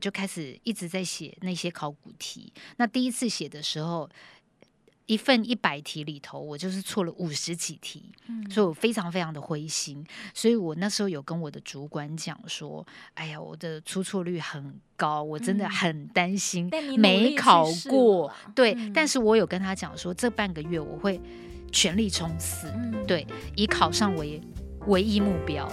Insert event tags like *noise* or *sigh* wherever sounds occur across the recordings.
就开始一直在写那些考古题。那第一次写的时候，一份一百题里头，我就是错了五十几题，嗯，所以我非常非常的灰心。所以我那时候有跟我的主管讲说：“哎呀，我的出错率很高，我真的很担心没考过。嗯”对，嗯，但是我有跟他讲说，这半个月我会全力冲刺，嗯，对，以考上为唯一目标。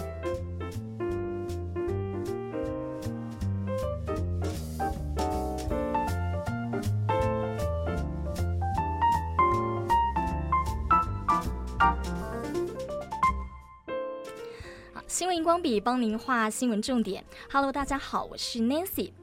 光笔帮您画新闻重点。Hello，大家好，我是 Nancy。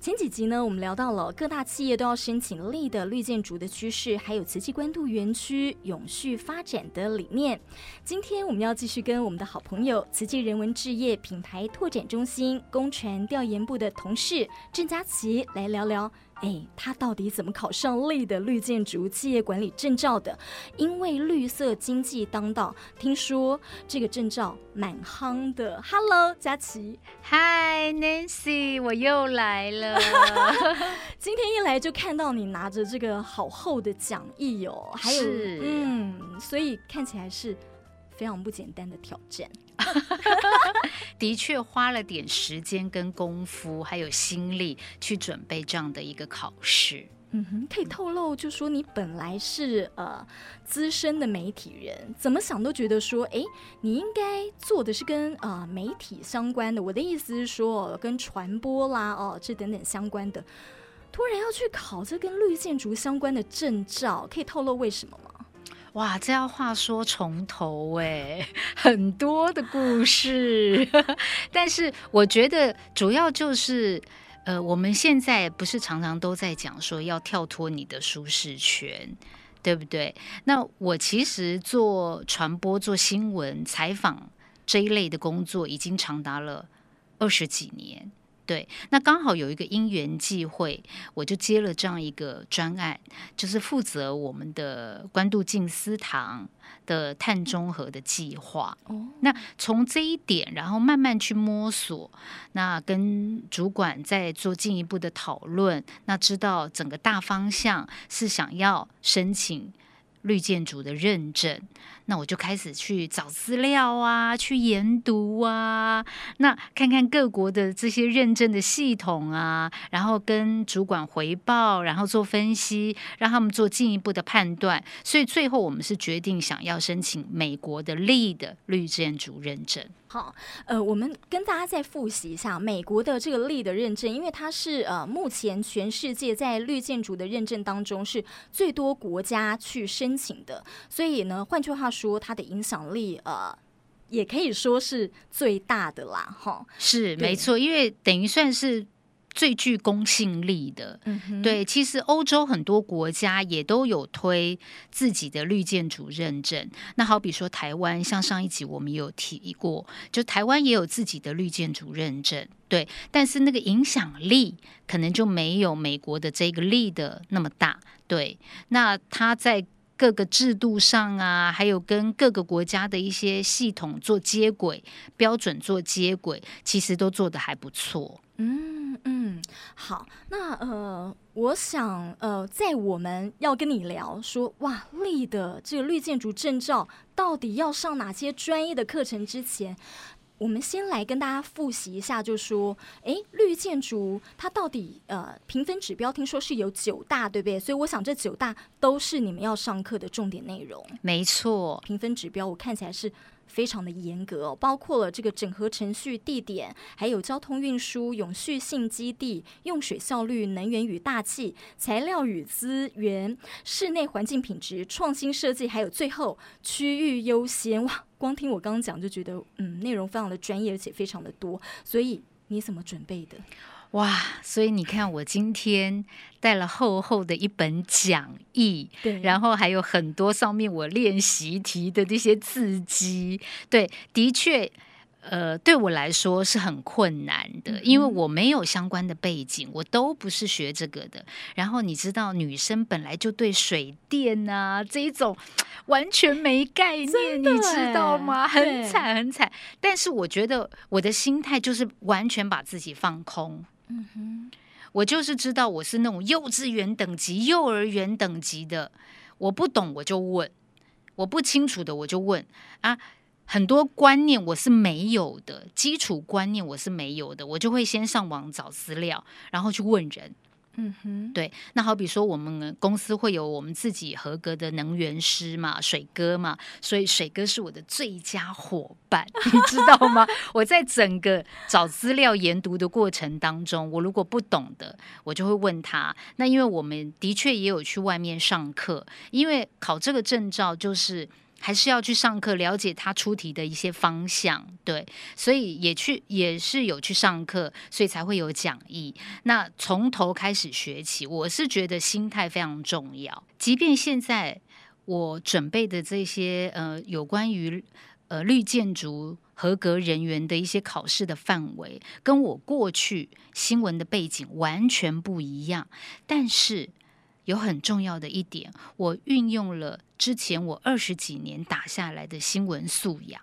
前几集呢，我们聊到了各大企业都要申请 LEED 的绿建筑的趋势，还有慈济关渡园区永续发展的理念。今天我们要继续跟我们的好朋友慈济人文置业品牌拓展中心工传调研部的同事郑佳琪来聊聊。哎，他到底怎么考上 LEED 的绿建筑企业管理证照的？因为绿色经济当道，听说这个证照蛮夯的。Hello，佳琪。Hi，Nancy，我又来了。*laughs* *laughs* 今天一来就看到你拿着这个好厚的讲义哦，还有，嗯，所以看起来是非常不简单的挑战。*laughs* 的确花了点时间跟功夫，还有心力去准备这样的一个考试。嗯哼，可以透露，就说你本来是呃资深的媒体人，怎么想都觉得说，哎，你应该做的是跟呃媒体相关的。我的意思是说，跟传播啦，哦，这等等相关的，突然要去考这跟绿建筑相关的证照，可以透露为什么吗？哇，这要话说从头哎，很多的故事。*laughs* 但是我觉得主要就是，呃，我们现在不是常常都在讲说要跳脱你的舒适圈，对不对？那我其实做传播、做新闻、采访这一类的工作，已经长达了二十几年。对，那刚好有一个因缘际会，我就接了这样一个专案，就是负责我们的关渡静思堂的碳中和的计划。哦，那从这一点，然后慢慢去摸索，那跟主管再做进一步的讨论，那知道整个大方向是想要申请绿建筑的认证。那我就开始去找资料啊，去研读啊，那看看各国的这些认证的系统啊，然后跟主管回报，然后做分析，让他们做进一步的判断。所以最后我们是决定想要申请美国的 LE 的绿建筑认证。好，呃，我们跟大家再复习一下美国的这个 LEED 的认证，因为它是呃目前全世界在绿建筑的认证当中是最多国家去申请的，所以呢，换句话。说它的影响力，呃，也可以说是最大的啦，哈，是没错，因为等于算是最具公信力的。对，其实欧洲很多国家也都有推自己的绿建筑认证。那好比说台湾，像上一集我们有提过，就台湾也有自己的绿建筑认证，对，但是那个影响力可能就没有美国的这个 LEED 的那么大。对，那它在。各个制度上啊，还有跟各个国家的一些系统做接轨，标准做接轨，其实都做得还不错。嗯嗯，好，那呃，我想呃，在我们要跟你聊说哇，LEED 的这个绿建筑证照到底要上哪些专业的课程之前。我们先来跟大家复习一下，就说，哎，绿建筑它到底呃评分指标，听说是有九大，对不对？所以我想这九大都是你们要上课的重点内容。没错，评分指标我看起来是非常的严格，包括了这个整合程序、地点，还有交通运输、永续性基地、用水效率、能源与大气、材料与资源、室内环境品质、创新设计，还有最后区域优先。哇！光听我刚刚讲就觉得，嗯，内容非常的专业，而且非常的多。所以你怎么准备的？哇！所以你看，我今天带了厚厚的一本讲义，对，然后还有很多上面我练习题的这些字迹，对，的确。呃，对我来说是很困难的，因为我没有相关的背景，我都不是学这个的。然后你知道，女生本来就对水电啊这一种完全没概念，你知道吗？很惨很惨。但是我觉得我的心态就是完全把自己放空。嗯哼，我就是知道我是那种幼稚园等级、幼儿园等级的，我不懂我就问，我不清楚的我就问啊。很多观念我是没有的，基础观念我是没有的，我就会先上网找资料，然后去问人。嗯哼，对。那好比说，我们公司会有我们自己合格的能源师嘛，水哥嘛，所以水哥是我的最佳伙伴，你知道吗？*laughs* 我在整个找资料研读的过程当中，我如果不懂的，我就会问他。那因为我们的确也有去外面上课，因为考这个证照就是。还是要去上课，了解他出题的一些方向，对，所以也去也是有去上课，所以才会有讲义。那从头开始学起，我是觉得心态非常重要。即便现在我准备的这些呃有关于呃绿建筑合格人员的一些考试的范围，跟我过去新闻的背景完全不一样，但是。有很重要的一点，我运用了之前我二十几年打下来的新闻素养。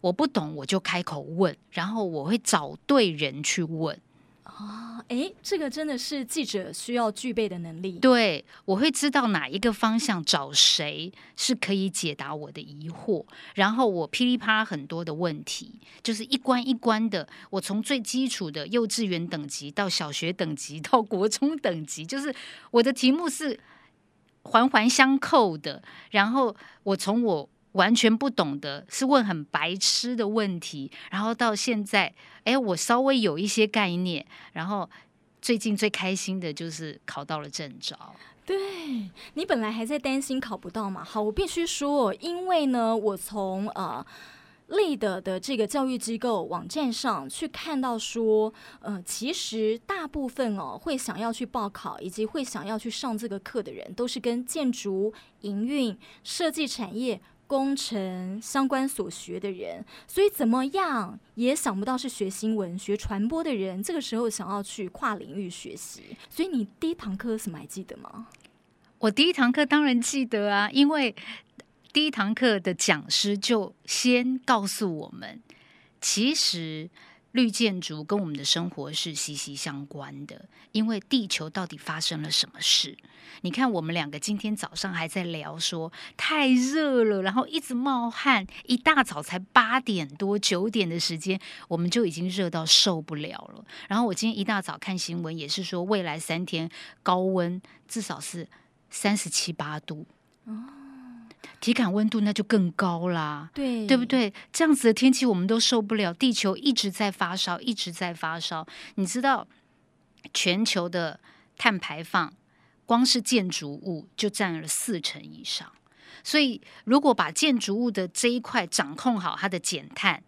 我不懂我就开口问，然后我会找对人去问。哦，哎，这个真的是记者需要具备的能力。对，我会知道哪一个方向找谁是可以解答我的疑惑，然后我噼里啪啦很多的问题，就是一关一关的，我从最基础的幼稚园等级到小学等级到国中等级，就是我的题目是环环相扣的，然后我从我。完全不懂得是问很白痴的问题，然后到现在，哎，我稍微有一些概念，然后最近最开心的就是考到了证照。对，你本来还在担心考不到嘛？好，我必须说，因为呢，我从呃 LEAD 的这个教育机构网站上去看到说，呃，其实大部分哦会想要去报考以及会想要去上这个课的人，都是跟建筑、营运、设计产业。工程相关所学的人，所以怎么样也想不到是学新闻、学传播的人，这个时候想要去跨领域学习。所以你第一堂课什么还记得吗？我第一堂课当然记得啊，因为第一堂课的讲师就先告诉我们，其实。绿建筑跟我们的生活是息息相关的，因为地球到底发生了什么事？你看，我们两个今天早上还在聊说太热了，然后一直冒汗，一大早才八点多九点的时间，我们就已经热到受不了了。然后我今天一大早看新闻，也是说未来三天高温至少是三十七八度。体感温度那就更高啦，对，对不对？这样子的天气我们都受不了，地球一直在发烧，一直在发烧。你知道，全球的碳排放，光是建筑物就占了四成以上。所以，如果把建筑物的这一块掌控好，它的减碳，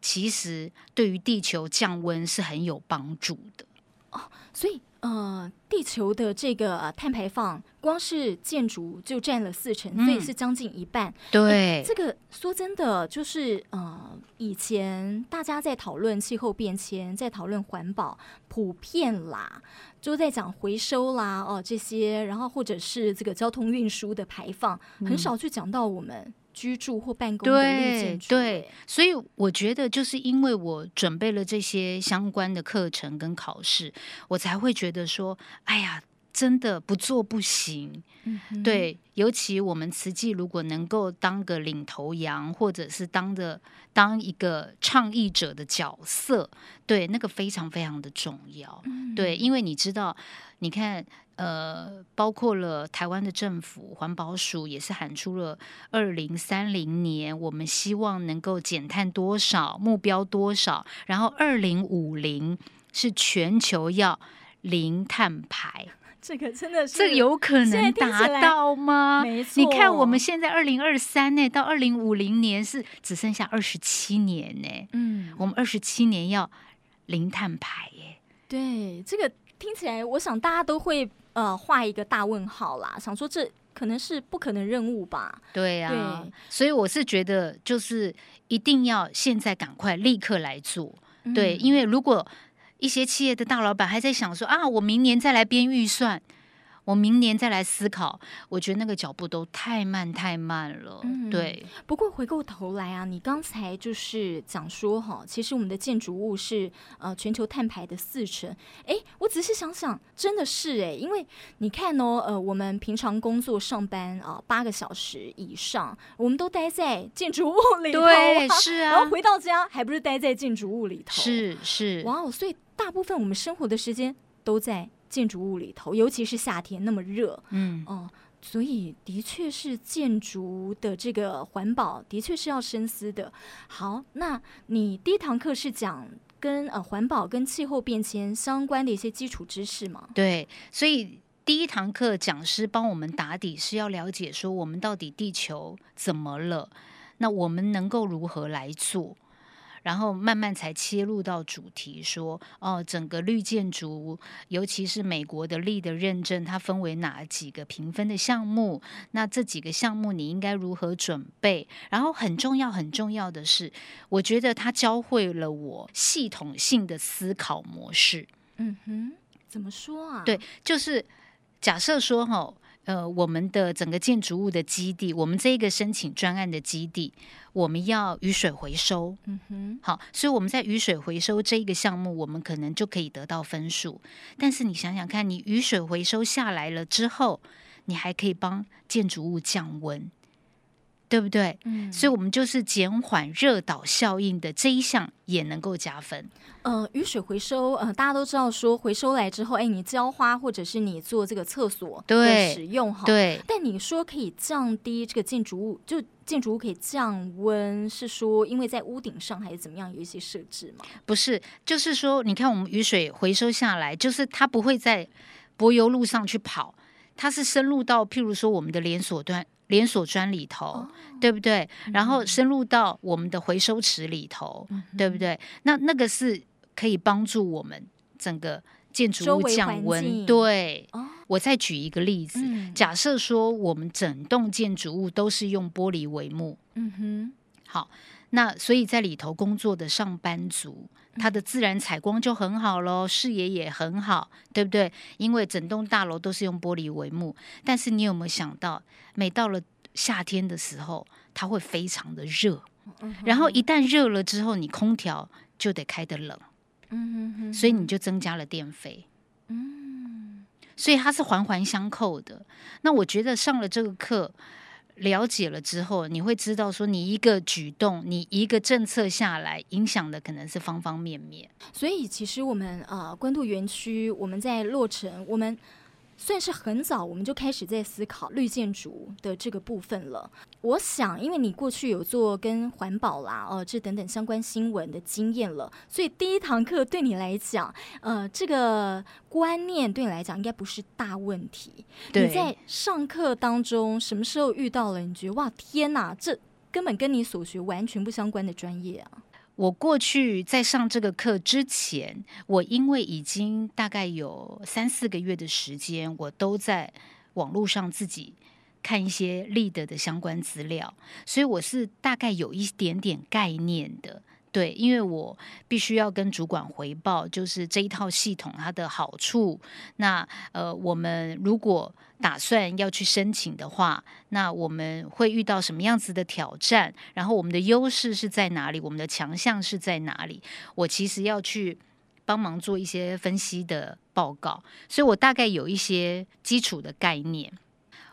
其实对于地球降温是很有帮助的。哦，所以。呃，地球的这个碳排放，光是建筑就占了四成，所以是将近一半。嗯、对，这个说真的，就是呃，以前大家在讨论气候变迁，在讨论环保，普遍啦，就在讲回收啦，哦、呃、这些，然后或者是这个交通运输的排放，很少去讲到我们。居住或办公的绿建筑，对，所以我觉得就是因为我准备了这些相关的课程跟考试，我才会觉得说，哎呀，真的不做不行。嗯、对，尤其我们慈济如果能够当个领头羊，或者是当的当一个倡议者的角色，对，那个非常非常的重要。嗯、对，因为你知道，你看。呃，包括了台湾的政府环保署也是喊出了二零三零年，我们希望能够减碳多少，目标多少，然后二零五零是全球要零碳排。*laughs* 这个真的是，这有可能达到吗？没错，你看我们现在二零二三呢，到二零五零年是只剩下二十七年呢。嗯，我们二十七年要零碳排耶。对，这个听起来，我想大家都会。呃，画一个大问号啦，想说这可能是不可能任务吧？对呀、啊，对，所以我是觉得，就是一定要现在赶快立刻来做。嗯、对，因为如果一些企业的大老板还在想说啊，我明年再来编预算，我明年再来思考。我觉得那个脚步都太慢太慢了。嗯、对。不过回过头来啊，你刚才就是讲说哈，其实我们的建筑物是呃全球碳排的四成。哎，我仔细想想，真的是哎，因为你看哦，呃，我们平常工作上班啊八个小时以上，我们都待在建筑物里头，对，是啊，然后回到家还不是待在建筑物里头，是是，哇哦，所以大部分我们生活的时间都在建筑物里头，尤其是夏天那么热，嗯哦，所以的确是建筑的这个环保的确是要深思的。好，那你第一堂课是讲跟呃环保跟气候变迁相关的一些基础知识吗？对，所以第一堂课讲师帮我们打底是要了解说我们到底地球怎么了，那我们能够如何来做？然后慢慢才切入到主题，说哦，整个绿建筑，尤其是美国的 LEED 的认证，它分为哪几个评分的项目？那这几个项目你应该如何准备？然后很重要很重要的是，我觉得它教会了我系统性的思考模式。嗯哼，怎么说啊？对，就是假设说哈。呃，我们的整个建筑物的基地，我们这一个申请专案的基地，我们要雨水回收。嗯哼，好，所以我们在雨水回收这一个项目，我们可能就可以得到分数。但是你想想看，你雨水回收下来了之后，你还可以帮建筑物降温。对不对？嗯，所以，我们就是减缓热岛效应的这一项也能够加分。呃，雨水回收，呃，大家都知道说回收来之后，哎，你浇花或者是你做这个厕所的使用哈，对。但你说可以降低这个建筑物，就建筑物可以降温，是说因为在屋顶上还是怎么样有一些设置吗？不是，就是说，你看我们雨水回收下来，就是它不会在柏油路上去跑，它是深入到譬如说我们的连锁端。连锁砖里头，哦、对不对？然后深入到我们的回收池里头，嗯、对不对？那那个是可以帮助我们整个建筑物降温。对，哦、我再举一个例子，嗯、假设说我们整栋建筑物都是用玻璃帷幕，嗯哼，好，那所以在里头工作的上班族。它的自然采光就很好喽，视野也很好，对不对？因为整栋大楼都是用玻璃帷幕。但是你有没有想到，每到了夏天的时候，它会非常的热。然后一旦热了之后，你空调就得开得冷。所以你就增加了电费。嗯所以它是环环相扣的。那我觉得上了这个课。了解了之后，你会知道说，你一个举动，你一个政策下来，影响的可能是方方面面。所以，其实我们啊，官渡园区，我们在落成，我们。算是很早，我们就开始在思考绿建筑的这个部分了。我想，因为你过去有做跟环保啦、呃，这等等相关新闻的经验了，所以第一堂课对你来讲，呃，这个观念对你来讲应该不是大问题。你在上课当中什么时候遇到了？你觉得哇，天哪，这根本跟你所学完全不相关的专业啊！我过去在上这个课之前，我因为已经大概有三四个月的时间，我都在网络上自己看一些立德的相关资料，所以我是大概有一点点概念的。对，因为我必须要跟主管回报，就是这一套系统它的好处。那呃，我们如果打算要去申请的话，那我们会遇到什么样子的挑战？然后我们的优势是在哪里？我们的强项是在哪里？我其实要去帮忙做一些分析的报告，所以我大概有一些基础的概念。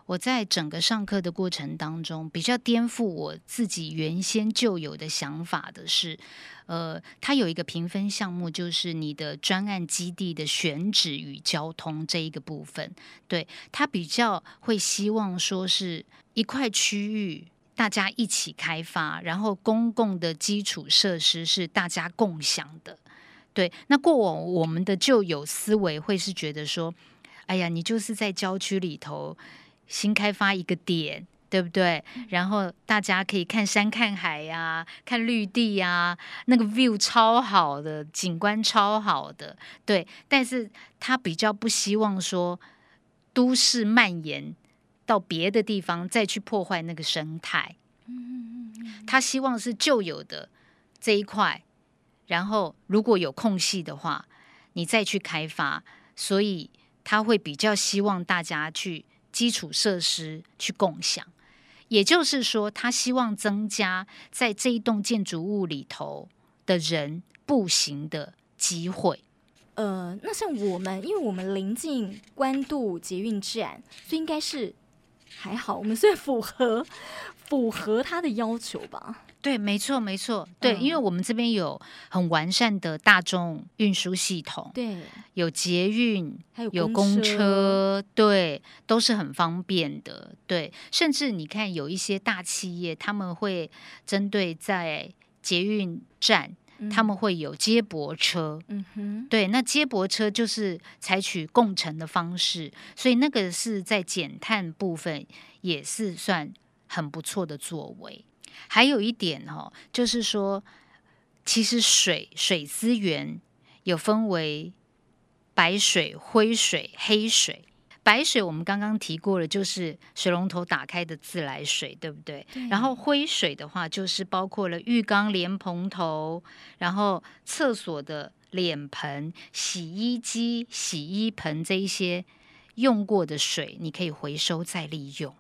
我在整个上课的过程当中，比较颠覆我自己原先就有的想法的是，呃，它有一个评分项目，就是你的专案基地的选址与交通这一个部分。对，它比较会希望说是一块区域大家一起开发，然后公共的基础设施是大家共享的。对，那过往我们的旧有思维会是觉得说，哎呀，你就是在郊区里头。新开发一个点，对不对？然后大家可以看山看海呀、啊，看绿地呀、啊，那个 view 超好的，景观超好的，对。但是他比较不希望说都市蔓延到别的地方，再去破坏那个生态。嗯他希望是旧有的这一块，然后如果有空隙的话，你再去开发。所以。他会比较希望大家去基础设施去共享，也就是说，他希望增加在这一栋建筑物里头的人步行的机会。呃，那像我们，因为我们临近官渡捷运站，所以应该是还好，我们算符合符合他的要求吧。对，没错，没错，对，嗯、因为我们这边有很完善的大众运输系统，对，有捷运，还有有公车，对，都是很方便的，对，甚至你看有一些大企业，他们会针对在捷运站，嗯、他们会有接驳车，嗯哼，对，那接驳车就是采取共乘的方式，所以那个是在减碳部分也是算很不错的作为。还有一点哦，就是说，其实水水资源有分为白水、灰水、黑水。白水我们刚刚提过了，就是水龙头打开的自来水，对不对？对。然后灰水的话，就是包括了浴缸、莲蓬头，然后厕所的脸盆、洗衣机、洗衣盆这一些用过的水，你可以回收再利用。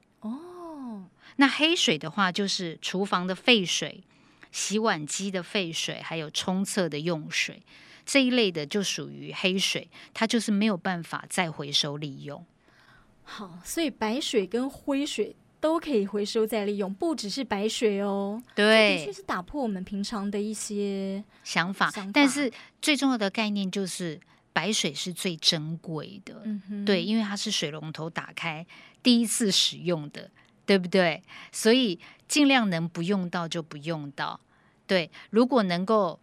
那黑水的话，就是厨房的废水、洗碗机的废水，还有冲厕的用水这一类的，就属于黑水，它就是没有办法再回收利用。好，所以白水跟灰水都可以回收再利用，不只是白水哦。对，的确是打破我们平常的一些想法。想法，但是最重要的概念就是白水是最珍贵的。对，因为它是水龙头打开第一次使用的。对不对？所以尽量能不用到就不用到。对，如果能够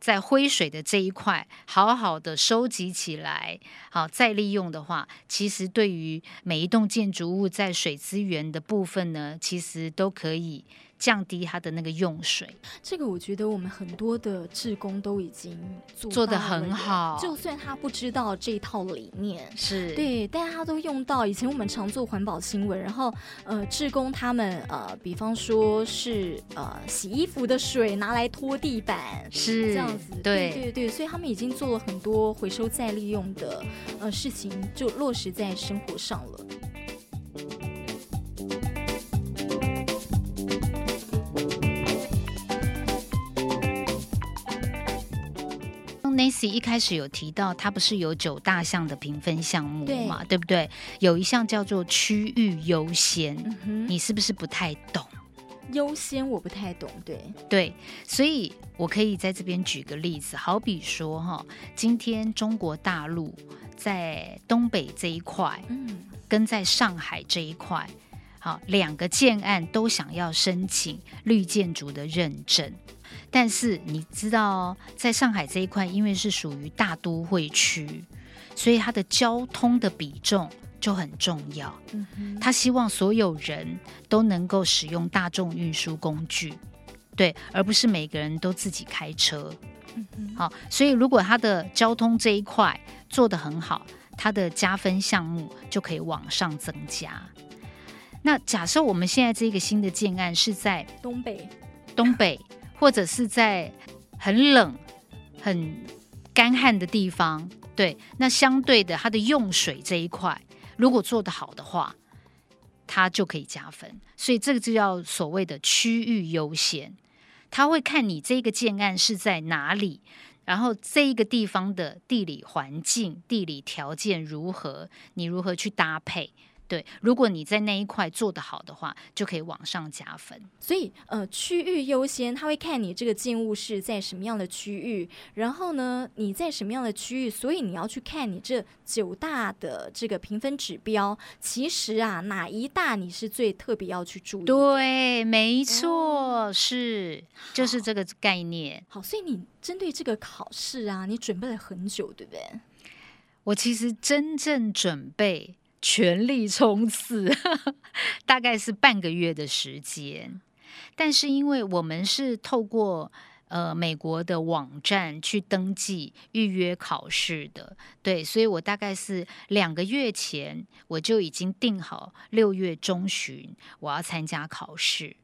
在灰水的这一块好好的收集起来，好再利用的话，其实对于每一栋建筑物在水资源的部分呢，其实都可以。降低它的那个用水，这个我觉得我们很多的志工都已经做，做得很好。就算他不知道这套理念是对，但他都用到。以前我们常做环保新闻，然后呃，志工他们呃，比方说是呃，洗衣服的水拿来拖地板，是这样子。对对对，所以他们已经做了很多回收再利用的呃事情，就落实在生活上了。Nancy 一开始有提到，它不是有九大项的评分项目嘛？对，对不对？有一项叫做区域优先，嗯，你是不是不太懂？优先我不太懂，对对，所以我可以在这边举个例子，好比说哈，今天中国大陆在东北这一块，嗯，跟在上海这一块，好，两个建案都想要申请绿建筑的认证。但是你知道，在上海这一块，因为是属于大都会区，所以它的交通的比重就很重要。嗯，他希望所有人都能够使用大众运输工具，对，而不是每个人都自己开车。嗯，好，所以如果他的交通这一块做得很好，他的加分项目就可以往上增加。那假设我们现在这个新的建案是在东北，东北。或者是在很冷、很干旱的地方，对，那相对的，它的用水这一块，如果做得好的话，它就可以加分。所以这个就叫所谓的区域优先，他会看你这个建案是在哪里，然后这一个地方的地理环境、地理条件如何，你如何去搭配。对，如果你在那一块做得好的话，就可以往上加分。所以，呃，区域优先，他会看你这个建物是在什么样的区域，然后呢，你在什么样的区域，所以你要去看你这九大的这个评分指标。其实啊，哪一大你是最特别要去注意？对，没错，哦、是就是这个概念。好，所以你针对这个考试啊，你准备了很久，对不对？我其实真正准备。全力冲刺，*laughs* 大概是半个月的时间。但是因为我们是透过呃美国的网站去登记预约考试的，对，所以我大概是两个月前我就已经定好六月中旬我要参加考试，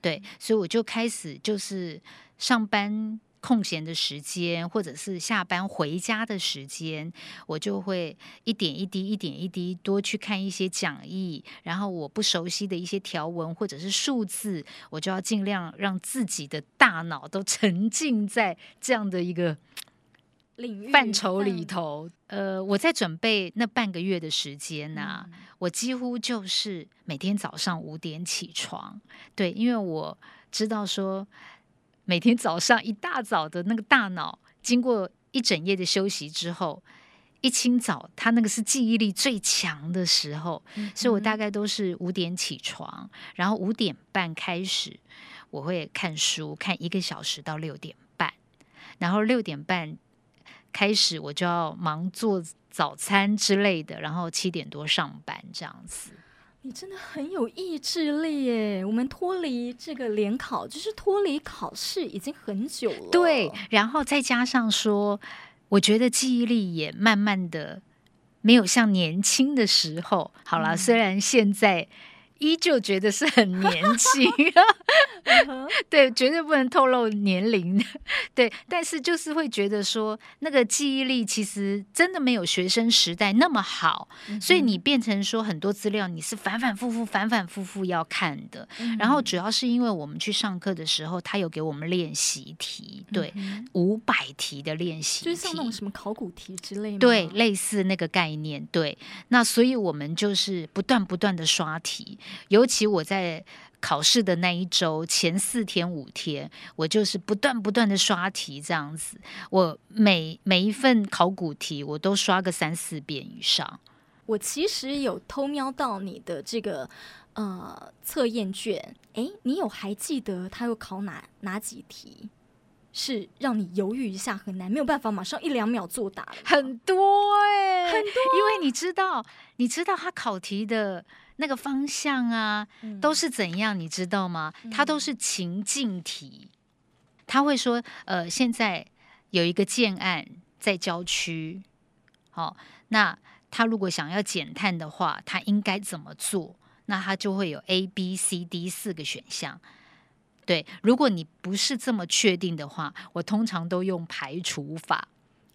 对，所以我就开始就是上班空闲的时间，或者是下班回家的时间，我就会一点一滴、一点一滴多去看一些讲义，然后我不熟悉的一些条文或者是数字，我就要尽量让自己的大脑都 *laughs* 沉浸在这样的一个领域范畴里头。呃，我在准备那半个月的时间呢、啊，嗯、我几乎就是每天早上五点起床，对，因为我知道说。每天早上一大早的那个大脑，经过一整夜的休息之后，一清早，他那个是记忆力最强的时候，嗯、所以我大概都是五点起床，然后五点半开始，我会看书，看一个小时到六点半，然后六点半开始，我就要忙做早餐之类的，然后七点多上班这样子。你真的很有意志力耶！我们脱离这个联考，就是脱离考试已经很久了。对，然后再加上说，我觉得记忆力也慢慢的没有像年轻的时候好了。嗯、虽然现在。依旧觉得是很年轻，*laughs* 对，绝对不能透露年龄，*laughs* 对，但是就是会觉得说，那个记忆力其实真的没有学生时代那么好，嗯、所以你变成说很多资料你是反反复复、反反复复要看的。嗯、然后主要是因为我们去上课的时候，他有给我们练习题，对，五百、嗯、题的练习题，就是像那种什么考古题之类的，对，类似那个概念，对。那所以我们就是不断不断的刷题。尤其我在考试的那一周前四天五天，我就是不断不断的刷题，这样子。我每每一份考古题，我都刷个三四遍以上。我其实有偷瞄到你的这个呃测验卷，诶，你有还记得他又考哪哪几题？是让你犹豫一下，很难，没有办法马上一两秒作答。很多哎、欸，很多，因为你知道，你知道他考题的那个方向啊，嗯、都是怎样，你知道吗？它都是情境题，他会说，呃，现在有一个建案在郊区，好、哦，那他如果想要减碳的话，他应该怎么做？那他就会有 A、B、C、D 四个选项。对，如果你不是这么确定的话，我通常都用排除法。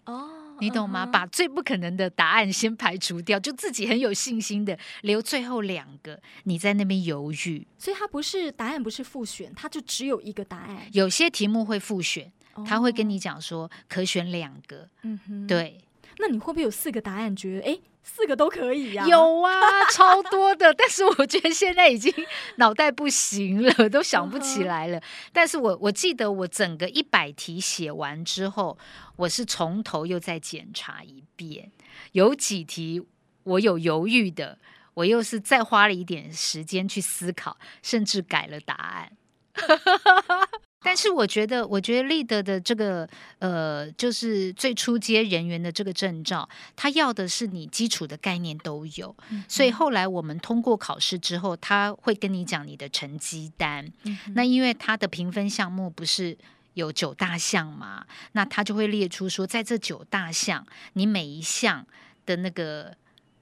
哦，你懂吗？Uh. 把最不可能的答案先排除掉，就自己很有信心的留最后两个，你在那边犹豫。所以它不是答案，不是复选，它就只有一个答案。有些题目会复选，他会跟你讲说可选两个。嗯哼，对。那你会不会有四个答案？觉得哎？诶四个都可以呀、啊，有啊，超多的。但是我觉得现在已经脑袋不行了，都想不起来了。但是我我记得我整个一百题写完之后，我是从头又再检查一遍。有几题我有犹豫的，我又是再花了一点时间去思考，甚至改了答案。*laughs* 但是我觉得，我觉得立德的这个呃，就是最初阶人员的这个证照，他要的是你基础的概念都有。嗯、所以后来我们通过考试之后，他会跟你讲你的成绩单。嗯、那因为他的评分项目不是有九大项嘛，那他就会列出说，在这九大项，你每一项的那个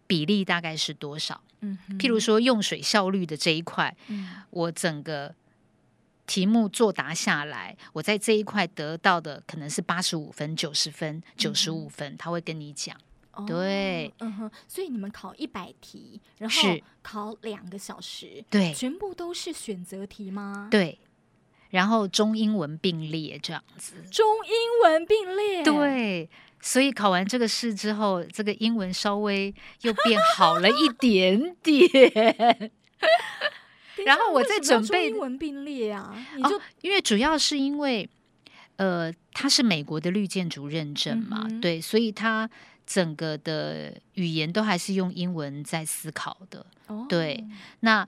比例大概是多少？嗯、譬如说用水效率的这一块，嗯、我整个。题目作答下来，我在这一块得到的可能是八十五分、九十分、九十五分，嗯、他会跟你讲。哦、对，嗯哼，所以你们考一百题，然后考两个小时，对，全部都是选择题吗？对，然后中英文并列这样子。中英文并列，对，所以考完这个试之后，这个英文稍微又变好了一点点。*laughs* 然后我在准备英文并列啊，你就、哦、因为主要是因为，呃，它是美国的绿建筑认证嘛，嗯、对，所以它整个的语言都还是用英文在思考的，哦、对，那。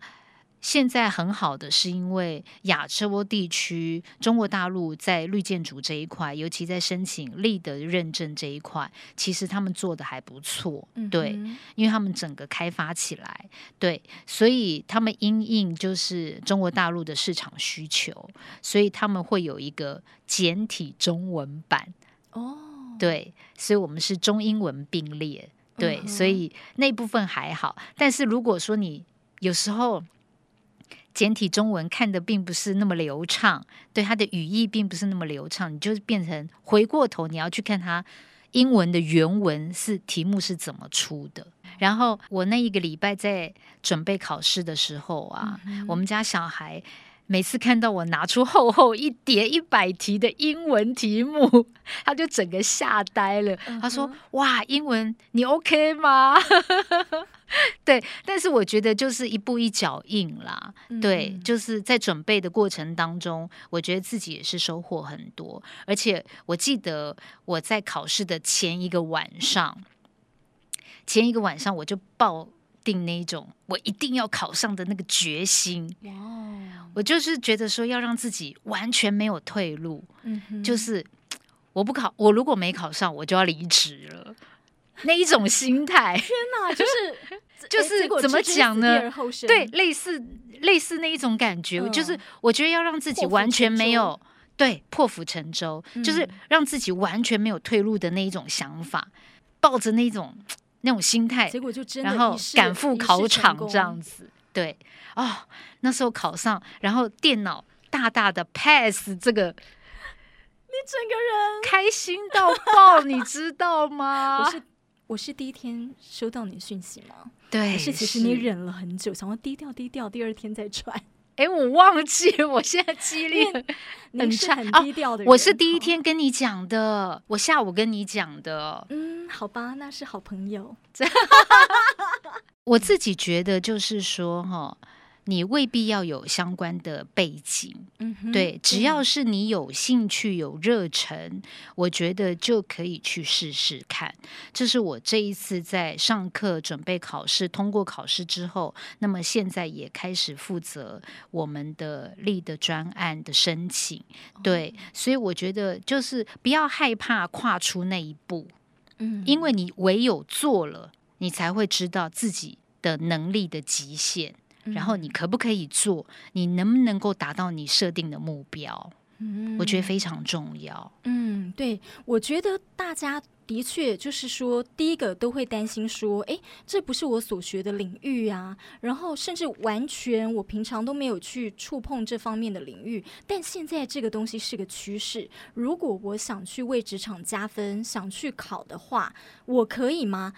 现在很好的是因为亚洲地区、中国大陆在绿建筑这一块，尤其在申请立德认证这一块，其实他们做的还不错。对，嗯、因为他们整个开发起来，对，所以他们因应就是中国大陆的市场需求，所以他们会有一个简体中文版。哦，对，所以我们是中英文并列。对，嗯、所以那部分还好。但是如果说你有时候。简体中文看的并不是那么流畅，对它的语义并不是那么流畅，你就变成回过头你要去看它英文的原文是题目是怎么出的。然后我那一个礼拜在准备考试的时候啊，嗯、我们家小孩。每次看到我拿出厚厚一叠一百题的英文题目，*laughs* 他就整个吓呆了。他说：“哇，英文你 OK 吗？” *laughs* 对，但是我觉得就是一步一脚印啦。对，就是在准备的过程当中，我觉得自己也是收获很多。而且我记得我在考试的前一个晚上，前一个晚上我就报。定那种我一定要考上的那个决心.我就是觉得说要让自己完全没有退路，mm hmm. 就是我不考，我如果没考上，我就要离职了，那一种心态。天哪，就是 *laughs* 就是怎么讲呢？对，类似类似那一种感觉，uh, 就是我觉得要让自己完全没有对破釜沉舟，嗯、就是让自己完全没有退路的那一种想法，抱着那种。那种心态，结果就真的，然后赶赴考场这样子，对哦，那时候考上，然后电脑大大的 pass 这个，你整个人开心到爆，你知道吗？*laughs* 我是我是第一天收到你的讯息吗？对，是其实你忍了很久，想要低调低调，第二天再传。哎，我忘记，我现在记忆力很差，很低调的我是第一天跟你讲的，我下午跟你讲的。嗯，好吧，那是好朋友。*laughs* 我自己觉得就是说，哈。你未必要有相关的背景，嗯，对，只要是你有兴趣、有热忱，我觉得就可以去试试看。这是我这一次在上课、准备考试、通过考试之后，那么现在也开始负责我们的 LEAD 专案的申请。对，所以我觉得就是不要害怕跨出那一步，嗯，因为你唯有做了，你才会知道自己的能力的极限。然后你可不可以做？你能不能够达到你设定的目标？嗯，我觉得非常重要。嗯，对，我觉得大家的确就是说，第一个都会担心说，哎，这不是我所学的领域啊。然后甚至完全我平常都没有去触碰这方面的领域，但现在这个东西是个趋势。如果我想去为职场加分，想去考的话，我可以吗？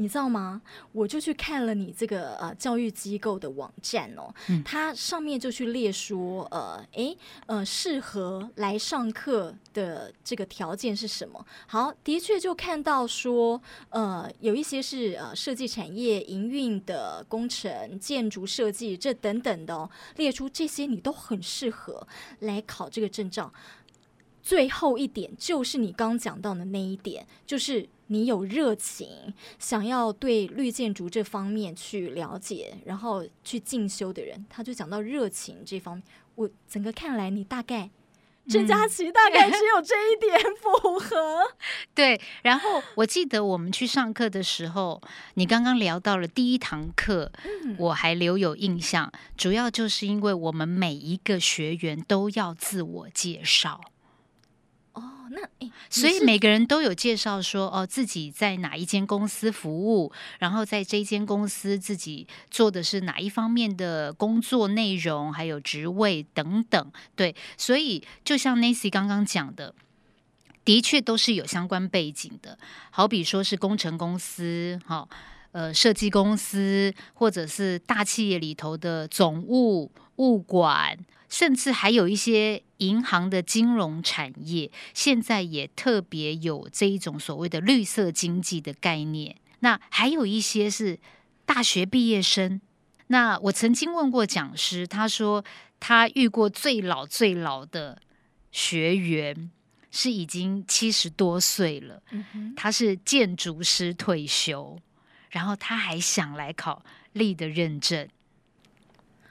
你知道吗？我就去看了你这个呃教育机构的网站哦，嗯、它上面就去列说呃，诶呃，适合来上课的这个条件是什么？好，的确就看到说呃，有一些是呃设计产业、营运的工程、建筑设计这等等的哦，列出这些你都很适合来考这个证照。最后一点就是你刚讲到的那一点，就是。你有热情，想要对绿建筑这方面去了解，然后去进修的人，他就讲到热情这方面。我整个看来，你大概郑佳琪大概只有这一点符合。嗯、对，然后我记得我们去上课的时候，你刚刚聊到了第一堂课，嗯、我还留有印象，主要就是因为我们每一个学员都要自我介绍。那所以每个人都有介绍说哦，自己在哪一间公司服务，然后在这间公司自己做的是哪一方面的工作内容，还有职位等等。对，所以就像 Nancy 刚刚讲的，的确都是有相关背景的。好比说是工程公司，哈，呃，设计公司，或者是大企业里头的总务、物管。甚至还有一些银行的金融产业，现在也特别有这一种所谓的绿色经济的概念。那还有一些是大学毕业生。那我曾经问过讲师，他说他遇过最老最老的学员是已经七十多岁了，他是建筑师退休，然后他还想来考 LEED 的认证，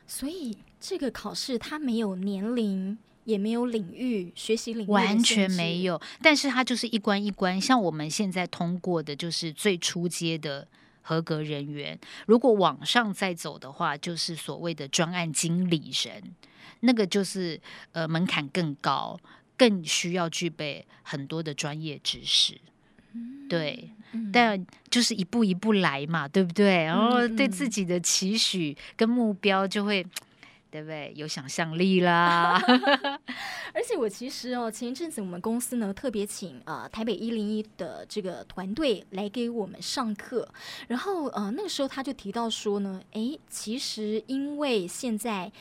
所以。这个考试它没有年龄，也没有领域，学习领域完全没有。但是它就是一关一关，像我们现在通过的就是最初阶的合格人员。如果往上再走的话，就是所谓的专案经理人，那个就是呃门槛更高，更需要具备很多的专业知识。嗯、对，嗯、但就是一步一步来嘛，对不对？然后对自己的期许跟目标就会。对不对？有想象力啦。*laughs* 而且我其实哦，前一阵子我们公司呢特别请呃台北一零一的这个团队来给我们上课，然后呃那个时候他就提到说呢，哎，其实因为现在。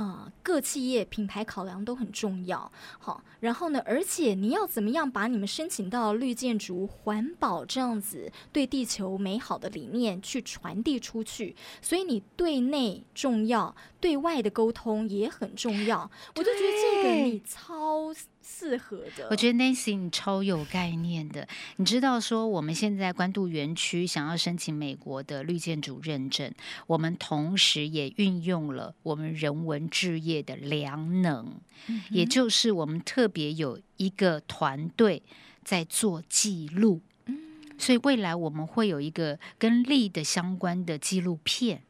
啊，各企业品牌考量都很重要，好，然后呢，而且你要怎么样把你们申请到绿建筑、环保这样子对地球美好的理念去传递出去？所以你对内重要，对外的沟通也很重要。我就觉得这个你超适合的，我觉得 Nancy 你超有概念的。你知道说我们现在关渡园区想要申请美国的绿建筑认证，我们同时也运用了我们人文置业的良能，嗯、也就是我们特别有一个团队在做记录，嗯、所以未来我们会有一个跟利的相关的纪录片。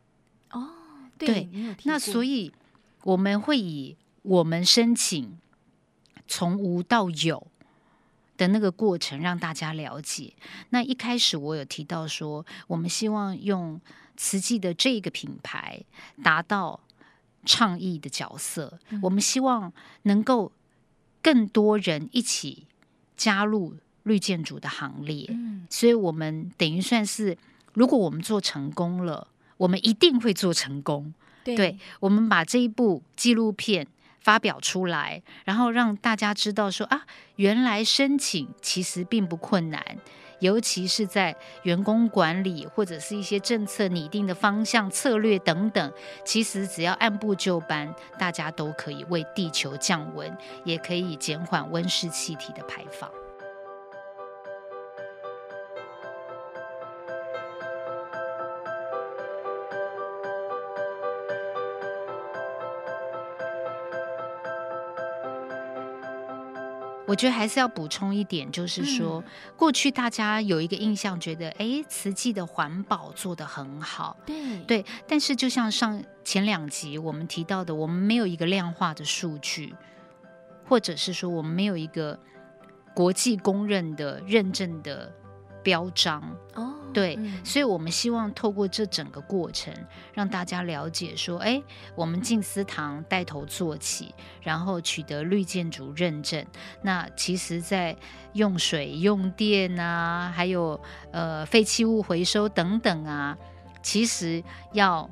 哦，对，对，那所以我们会以我们申请。从无到有的那个过程，让大家了解。那一开始我有提到说，我们希望用慈济的这个品牌达到倡议的角色。嗯、我们希望能够更多人一起加入绿建筑的行列。嗯、所以我们等于算是，如果我们做成功了，我们一定会做成功。对，对，我们把这一部纪录片。发表出来，然后让大家知道说啊，原来申请其实并不困难，尤其是在员工管理或者是一些政策拟定的方向、策略等等，其实只要按部就班，大家都可以为地球降温，也可以减缓温室气体的排放。我觉得还是要补充一点，就是说，嗯、过去大家有一个印象，觉得哎，慈济的环保做得很好，对对。但是就像上前两集我们提到的，我们没有一个量化的数据，或者是说我们没有一个国际公认的认证的标章哦。对，所以，我们希望透过这整个过程，让大家了解说，哎，我们静思堂带头做起，然后取得绿建筑认证。那其实，在用水、用电啊，还有呃废弃物回收等等啊，其实要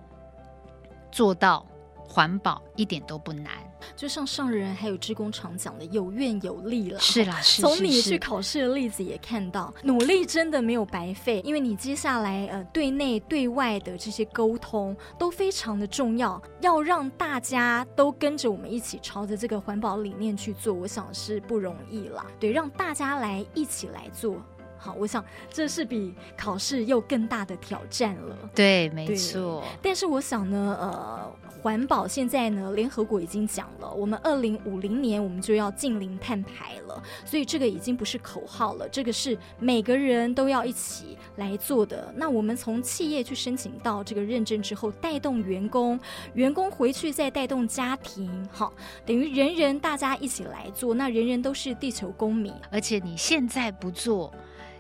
做到环保一点都不难。就像上人还有志工常讲的，有愿有利了。是啦，*laughs* 是。从你去考试的例子也看到，努力真的没有白费，因为你接下来呃对内对外的这些沟通都非常的重要，要让大家都跟着我们一起朝着这个环保理念去做，我想是不容易了。对，让大家来一起来做。好，我想这是比考试又更大的挑战了。对，没错。但是我想呢，呃，环保现在呢，联合国已经讲了，我们二零五零年我们就要净零碳排了，所以这个已经不是口号了，这个是每个人都要一起来做的。那我们从企业去申请到这个认证之后，带动员工，员工回去再带动家庭，好，等于人人大家一起来做，那人人都是地球公民，而且你现在不做。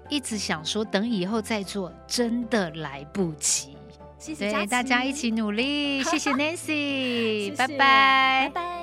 一直想说等以后再做，真的来不及。谢谢大家一起努力，谢谢 Nancy，*laughs* 拜拜。